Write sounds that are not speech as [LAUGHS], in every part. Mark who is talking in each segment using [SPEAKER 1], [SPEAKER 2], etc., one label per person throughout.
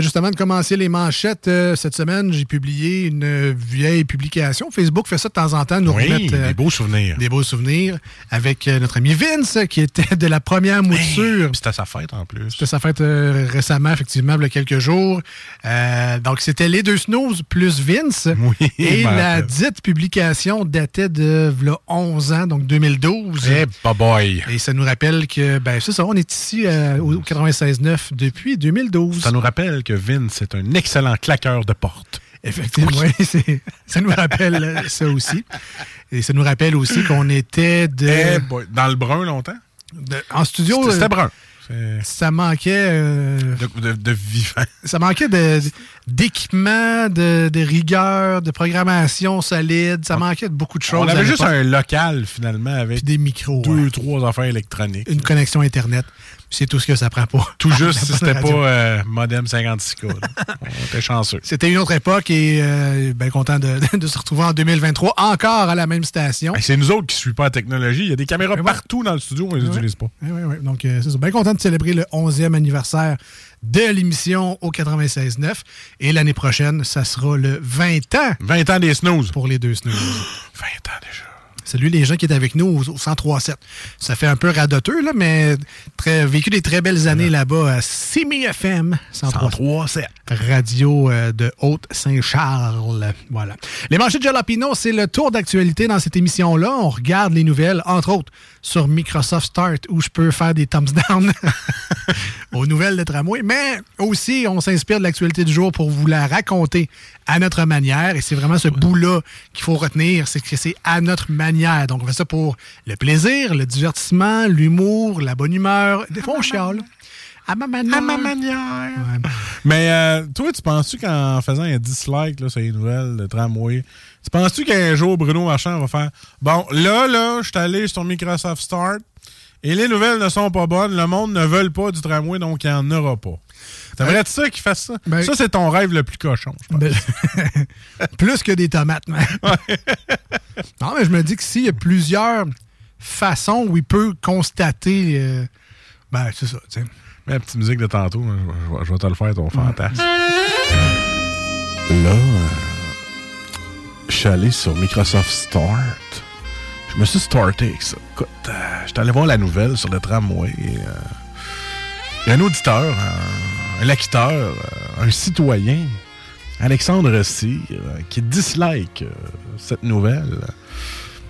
[SPEAKER 1] Justement, de commencer les manchettes, euh, cette semaine, j'ai publié une euh, vieille publication. Facebook fait ça de temps en temps, nous
[SPEAKER 2] Oui,
[SPEAKER 1] remettre euh,
[SPEAKER 2] des beaux souvenirs.
[SPEAKER 1] des beaux souvenirs avec euh, notre ami Vince, qui était de la première mouture.
[SPEAKER 2] C'était sa fête en plus.
[SPEAKER 1] C'était sa fête euh, récemment, effectivement, il y a quelques jours. Euh, donc, c'était les deux snooze plus Vince.
[SPEAKER 2] Oui,
[SPEAKER 1] Et la dite publication datait de v'là 11 ans, donc 2012.
[SPEAKER 2] Eh, bah boy.
[SPEAKER 1] Et ça nous rappelle que, ben, c'est ça, on est ici euh, au 96.9 depuis 2012.
[SPEAKER 2] Ça nous rappelle que Vince est un excellent claqueur de porte.
[SPEAKER 1] Effectivement, oui, ça nous rappelle ça aussi. Et ça nous rappelle aussi qu'on était de,
[SPEAKER 2] Eh, boy. Dans le brun longtemps?
[SPEAKER 1] de- en studio.
[SPEAKER 2] C'était-
[SPEAKER 1] euh,
[SPEAKER 2] brun.
[SPEAKER 1] Ça manquait, euh,
[SPEAKER 2] De, de- de vivant.
[SPEAKER 1] ça manquait d'équipement, de, de rigueur, de programmation solide. Ça manquait de beaucoup de choses.
[SPEAKER 2] On avait juste un local, finalement, avec
[SPEAKER 1] Puis des micros.
[SPEAKER 2] deux, trois affaires électroniques.
[SPEAKER 1] Une connexion Internet. C'est tout ce que ça prend pour. [LAUGHS]
[SPEAKER 2] Tout juste [LAUGHS] si c'était pas euh, modem 56K. là. [LAUGHS] On était chanceux.
[SPEAKER 1] C'était une autre époque et euh, bien content de, de se retrouver en 2023 encore à la même station.
[SPEAKER 2] C'est nous autres qui ne suivons pas la technologie. Il y a des caméras
[SPEAKER 1] ouais.
[SPEAKER 2] partout dans le studio, on ne les utilise pas.
[SPEAKER 1] Oui, oui, oui. Donc, euh, c'est ça. Bien content de célébrer le 11e anniversaire de l'émission au 96.9. Et l'année prochaine, ça sera le 20 ans
[SPEAKER 2] 20 ans des snooze.
[SPEAKER 1] pour les deux snooze.
[SPEAKER 2] 20 ans déjà.
[SPEAKER 1] Salut les gens qui étaient avec nous au, au 103.7. Ça fait un peu radoteux, là, mais très, vécu des très belles années là-bas à Simi FM 103.7.
[SPEAKER 2] 103,
[SPEAKER 1] Radio euh, de Haute-Saint-Charles. Voilà. Les manchettes de Jalapino, c'est le tour d'actualité dans cette émission-là. On regarde les nouvelles, entre autres, sur Microsoft Start, où je peux faire des thumbs down [LAUGHS] aux nouvelles de tramway. Mais aussi, on s'inspire de l'actualité du jour pour vous la raconter à notre manière. Et c'est vraiment ce bout-là qu'il faut retenir, c'est que c'est à notre manière. Donc, on fait ça pour le plaisir, le divertissement, l'humour, la bonne humeur. Des fois, on chiale. À ma manière.
[SPEAKER 2] À ma manière.
[SPEAKER 1] Ouais.
[SPEAKER 2] Mais euh, toi, tu penses-tu qu'en faisant un dislike là, sur les nouvelles de tramway, tu penses-tu qu'un jour Bruno Marchand va faire Bon, là, là, je suis allé sur Microsoft Start et les nouvelles ne sont pas bonnes, le monde ne veut pas du tramway, donc il n'y en aura pas. T'aimerais être ça qu'il fasse ça?
[SPEAKER 1] Ben-
[SPEAKER 2] ça, c'est ton rêve le plus cochon, je pense.
[SPEAKER 1] Ben, [LAUGHS] plus que des tomates. mais- [LAUGHS] non, mais je me dis que s'il y a plusieurs façons où il peut constater. euh, ben, c'est ça, tu sais.
[SPEAKER 2] Mets la petite musique de tantôt, hein, je, vais- je vais te le faire, ton fantasme. Là, euh, je suis allé sur Microsoft Start. Je me suis starté avec ça. Écoute, euh, je suis allé voir la nouvelle sur le tramway. et, euh, Il y a un auditeur, un lecteur, euh, un citoyen, Alexandre Cyr, euh, qui dislike euh, cette nouvelle.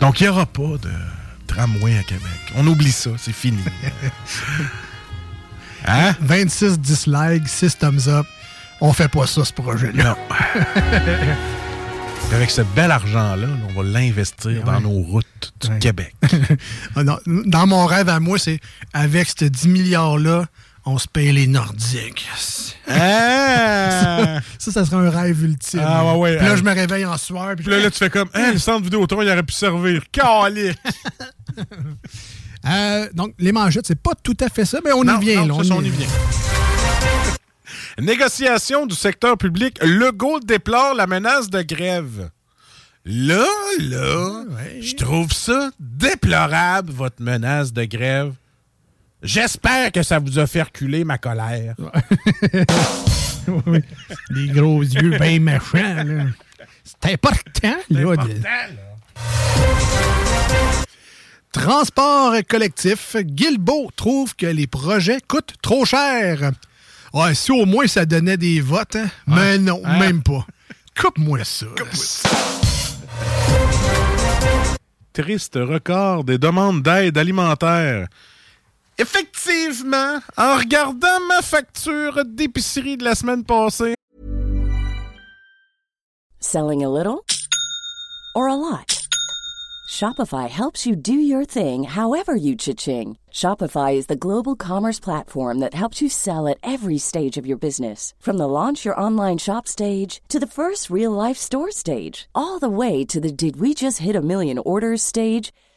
[SPEAKER 2] Donc, il n'y aura pas de tramway à Québec. On oublie ça, c'est fini. [LAUGHS] Hein?
[SPEAKER 1] 26 dislikes, 6 thumbs up. On fait pas ça, ce projet-là.
[SPEAKER 2] Non. [LAUGHS] Avec ce bel argent-là, là, on va l'investir dans nos routes du
[SPEAKER 1] Ouais.
[SPEAKER 2] Québec. [LAUGHS]
[SPEAKER 1] Ah Dans mon rêve à moi, c'est avec ces 10 milliards-là, on se paye les Nordiques.
[SPEAKER 2] Ah! [LAUGHS]
[SPEAKER 1] Ça, ça serait un rêve ultime.
[SPEAKER 2] Ah, ouais, ouais.
[SPEAKER 1] Puis là, je me réveille en soir. Puis
[SPEAKER 2] Puis là, là, tu fais comme, Hein, le centre vidéo il aurait pu servir. Calique! [LAUGHS]
[SPEAKER 1] Euh, donc, les manchettes, c'est pas tout à fait ça, mais on
[SPEAKER 2] Non,
[SPEAKER 1] y vient.
[SPEAKER 2] non,
[SPEAKER 1] là,
[SPEAKER 2] ça, on y vient. [LAUGHS] Négociation du secteur public. Legault déplore la menace de grève. Là, là,
[SPEAKER 1] Ouais.
[SPEAKER 2] je trouve ça déplorable, votre menace de grève. J'espère que ça vous a fait reculer ma colère. [LAUGHS]
[SPEAKER 1] oui. Des gros yeux bien méchants. là. C'est important, là. de- Transport collectif. Guilbeault trouve que les projets coûtent trop cher. Ouais, si au moins ça donnait des votes, hein? Mais non,
[SPEAKER 2] Hein?
[SPEAKER 1] même pas. Coupe-moi ça.
[SPEAKER 2] Triste record des demandes d'aide alimentaire. Effectivement, en regardant ma facture d'épicerie de la semaine passée,
[SPEAKER 3] Selling a little or a lot? Shopify helps you do your thing however you cha-ching. Shopify is the global commerce platform that helps you sell at every stage of your business. From the launch your online shop stage to the first real life store stage, all the way to the did we just hit a million orders stage.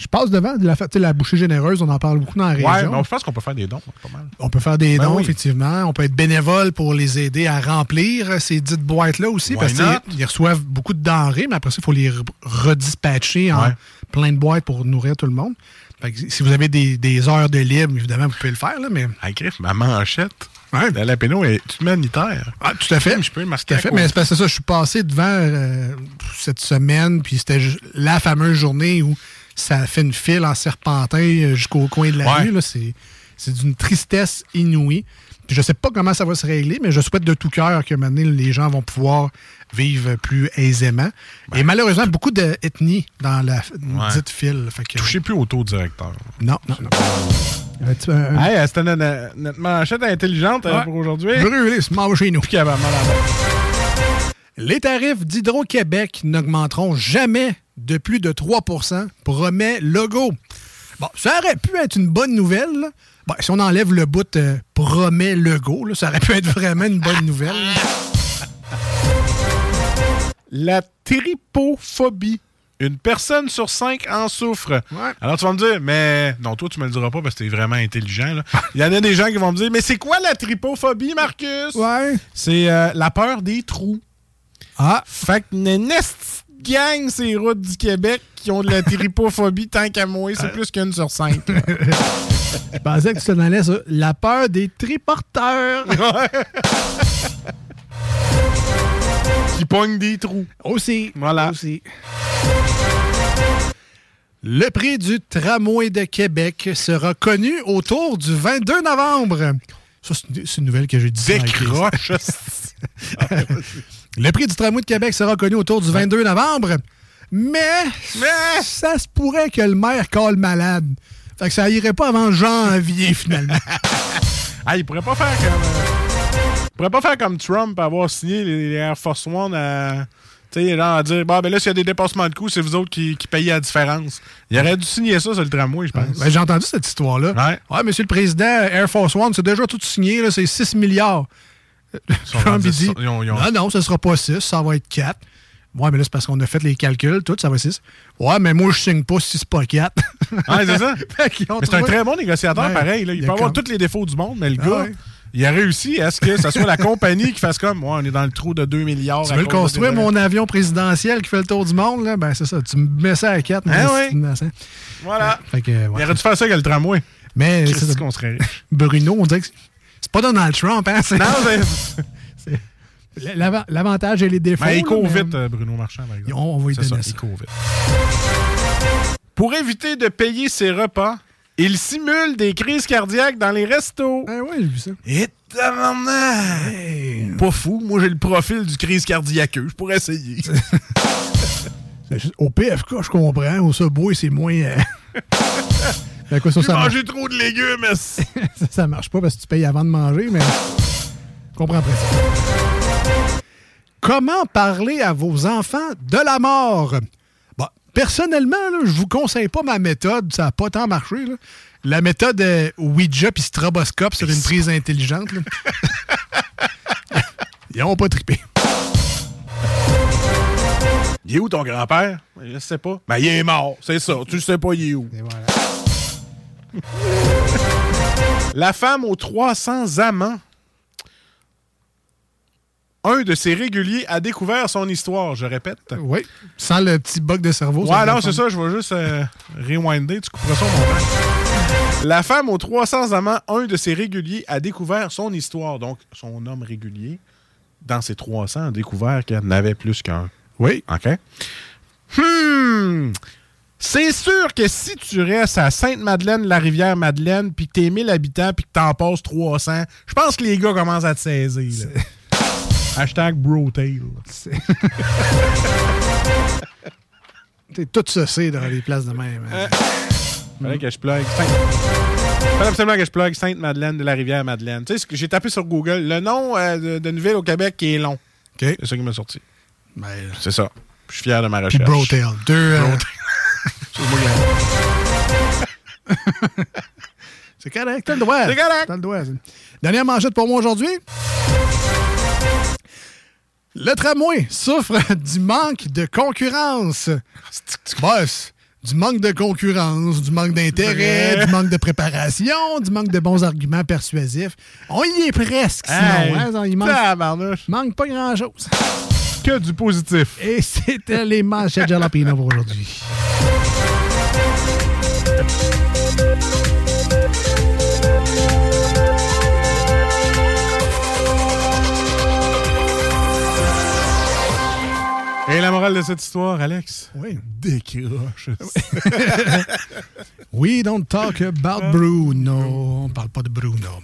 [SPEAKER 1] Je passe devant de la, la bouchée généreuse, on en parle beaucoup dans la région.
[SPEAKER 2] Ouais, mais je pense qu'on peut faire des dons, pas mal.
[SPEAKER 1] On peut faire des
[SPEAKER 2] Ben
[SPEAKER 1] dons,
[SPEAKER 2] oui.
[SPEAKER 1] effectivement. On peut être bénévole pour les aider à remplir ces dites boîtes-là aussi.
[SPEAKER 2] Why
[SPEAKER 1] parce qu'ils reçoivent beaucoup de denrées, mais après ça, il faut les re- redispatcher en
[SPEAKER 2] Ouais.
[SPEAKER 1] plein de boîtes pour nourrir tout le monde. Fait que si vous avez des, des heures de libre, évidemment, vous pouvez le faire, là, mais.
[SPEAKER 2] Ah, Griff, ma manchette
[SPEAKER 1] Ouais.
[SPEAKER 2] la péno est humanitaire.
[SPEAKER 1] Ah, tout à fait.
[SPEAKER 2] Je peux
[SPEAKER 1] Tout à fait. Mais c'est parce que ça, je suis passé devant euh, cette semaine, puis c'était la fameuse journée où ça fait une file en serpentin euh, jusqu'au coin de la
[SPEAKER 2] Ouais.
[SPEAKER 1] rue. là. C'est c'est d'une tristesse inouïe. Puis je sais pas comment ça va se régler, mais je souhaite de tout cœur que maintenant les gens vont pouvoir vivre plus aisément. Et malheureusement, beaucoup d'ethnies dans la
[SPEAKER 2] Ouais.
[SPEAKER 1] dite file. Fait que,
[SPEAKER 2] Touchez plus au taux directeur.
[SPEAKER 1] non, non, non. Un-
[SPEAKER 2] Hey, euh, c'était notre, notre manchette intelligente euh,
[SPEAKER 1] Ouais.
[SPEAKER 2] pour aujourd'hui.
[SPEAKER 1] Brûlé, se mange chez nous.
[SPEAKER 2] Puis
[SPEAKER 1] Les tarifs d'Hydro-Québec n'augmenteront jamais de plus de 3% promet Logo. Bon, ça aurait pu être une bonne nouvelle. là. Bon, si on enlève le bout euh, promet Legault, là, ça aurait pu être vraiment une bonne nouvelle.
[SPEAKER 2] La tripophobie. Une personne sur cinq en souffre.
[SPEAKER 1] Ouais.
[SPEAKER 2] Alors tu vas me dire, mais non, toi tu me le diras pas parce que t'es vraiment intelligent. là. Il y en a des gens qui vont me dire, mais c'est quoi la tripophobie, Marcus?
[SPEAKER 1] Ouais.
[SPEAKER 2] C'est euh, la peur des trous.
[SPEAKER 1] Ah,
[SPEAKER 2] Fait que de gang ces routes du Québec qui ont de la tripophobie tant qu'à moi, c'est plus qu'une sur cinq. [LAUGHS]
[SPEAKER 1] je pensais que tu t'en allais sur la peur des triporteurs.
[SPEAKER 2] qui pognent des trous.
[SPEAKER 1] Aussi.
[SPEAKER 2] Voilà.
[SPEAKER 1] Aussi. Le prix du tramway de Québec sera connu autour du 22 novembre. Ça, c'est une- c'est une nouvelle que j'ai dit.
[SPEAKER 2] Décroche.
[SPEAKER 1] Le prix du tramway de Québec sera connu autour du 22 novembre, mais,
[SPEAKER 2] Mais-
[SPEAKER 1] ça se pourrait que le maire cale malade. Fait que ça irait pas avant janvier, finalement. [LAUGHS]
[SPEAKER 2] ah, il pourrait pas faire comme. il pourrait pas faire comme Trump, avoir signé les, Air Force One à. Tu sais, genre à dire, bon, ben là, s'il y a des dépassements de coûts, c'est vous autres qui, qui payez la différence. Il aurait dû signer ça sur le tramway, je pense.
[SPEAKER 1] Ben, J'ai entendu cette histoire-là.
[SPEAKER 2] Ouais.
[SPEAKER 1] monsieur le président, Air Force One, c'est déjà tout signé, là, c'est 6 milliards. Trump, il dit,
[SPEAKER 2] ont-
[SPEAKER 1] non, non, ce sera pas 6, ça va être 4. Ouais, mais là, c'est parce qu'on a fait les calculs, tout, ça va 6. Ouais, mais moi, je signe pas si c'est pas 4.
[SPEAKER 2] Ouais, c'est ça. [LAUGHS] Mais c'est un très bon négociateur,
[SPEAKER 1] Ouais.
[SPEAKER 2] pareil. là. Il, peut avoir
[SPEAKER 1] comme-
[SPEAKER 2] tous les défauts du monde, mais le
[SPEAKER 1] Ah
[SPEAKER 2] gars,
[SPEAKER 1] ouais.
[SPEAKER 2] il a réussi à ce que ce soit la compagnie qui fasse comme, ouais, on est dans le trou de 2 milliards.
[SPEAKER 1] Tu veux le construire, mon avion présidentiel qui fait le tour du monde, là? Ben, c'est ça. Tu me mets ça à 4, mais
[SPEAKER 2] Ah
[SPEAKER 1] c'est
[SPEAKER 2] ouais.
[SPEAKER 1] innocent.
[SPEAKER 2] Voilà.
[SPEAKER 1] Fait que, ouais.
[SPEAKER 2] Il aurait dû faire ça avec le tramway.
[SPEAKER 1] Mais c'est ça.
[SPEAKER 2] qu'on serait.
[SPEAKER 1] Bruno, on dirait que c'est- pas Donald Trump, hein? C'est-
[SPEAKER 2] Non, mais. [LAUGHS]
[SPEAKER 1] L'ava- L'avantage et les défauts.
[SPEAKER 2] Mais il court vite, euh, Bruno Marchand, par exemple.
[SPEAKER 1] On, on va
[SPEAKER 2] ça,
[SPEAKER 1] donner
[SPEAKER 2] il
[SPEAKER 1] ça.
[SPEAKER 2] court vite. Pour éviter de payer ses repas, il simule des crises cardiaques dans les restos.
[SPEAKER 1] Ben oui, j'ai vu ça.
[SPEAKER 2] Et! Pas fou. Moi, j'ai le profil du crise cardiaque. Je pourrais essayer. [LAUGHS]
[SPEAKER 1] Au PFK, je comprends. Au Subway, c'est moins. [LAUGHS] Fait quoi, ça,
[SPEAKER 2] J'ai
[SPEAKER 1] ça, marche,
[SPEAKER 2] mangé trop de légumes. [LAUGHS]
[SPEAKER 1] ça, ça marche pas parce que tu payes avant de manger, mais. Je comprends ça. Comment parler à vos enfants de la mort? Bon, personnellement, je vous conseille pas ma méthode. Ça n'a pas tant marché. là. La méthode euh, Ouija puis stroboscope sur une prise intelligente. [LAUGHS] Ils n'ont pas trippé.
[SPEAKER 2] Il est où ton grand-père? Je sais pas. Ben, il est mort, c'est ça. Tu sais pas, il est où.
[SPEAKER 1] Et voilà.
[SPEAKER 2] La femme aux 300 amants. Un de ses réguliers a découvert son histoire, je répète.
[SPEAKER 1] Oui. Sans le petit bug de cerveau.
[SPEAKER 2] Ouais, non, c'est ça, je vais juste euh, rewinder. Tu couperas ça, mon. La femme aux 300 amants, un de ses réguliers, a découvert son histoire. Donc, son homme régulier, dans ses 300, a découvert qu'elle n'avait plus qu'un.
[SPEAKER 1] Oui.
[SPEAKER 2] OK? Hmm! C'est sûr que si tu restes à Sainte-Madeleine, la rivière Madeleine, puis que t'es 1000 habitants, puis que t'en passes 300, je pense que les gars commencent à te saisir. Hashtag brotail. [LAUGHS]
[SPEAKER 1] T'es tout cessé dans les places de même. hein.
[SPEAKER 2] Fallait que je plug. Fallait absolument que je plug Sainte-Madeleine de la rivière Madeleine. Tu sais, j'ai tapé sur Google, le nom euh, de, de une ville au Québec qui est long. C'est ça qui m'a sorti.
[SPEAKER 1] Ben,
[SPEAKER 2] C'est ça. Je suis fier de ma
[SPEAKER 1] puis
[SPEAKER 2] recherche.
[SPEAKER 1] Brotail. Deux. euh, [LAUGHS] C'est correct, t'as le droit.
[SPEAKER 2] C'est correct.
[SPEAKER 1] T'as le ça. Dernière manchette pour moi aujourd'hui. Le tramway souffre du manque de concurrence. Boss, du manque de concurrence, du manque d'intérêt, du manque de préparation, du manque de bons arguments persuasifs. On y est presque, sinon.
[SPEAKER 2] Hey,
[SPEAKER 1] hein, il manque,
[SPEAKER 2] tabarnouche.
[SPEAKER 1] manque pas grand-chose.
[SPEAKER 2] Que du positif.
[SPEAKER 1] Et c'était les manchettes Jalapino pour aujourd'hui.
[SPEAKER 2] Et la morale de cette histoire, Alex?
[SPEAKER 1] Oui.
[SPEAKER 2] Décroche. [LAUGHS]
[SPEAKER 1] We don't talk about Bruno. On parle pas de Bruno.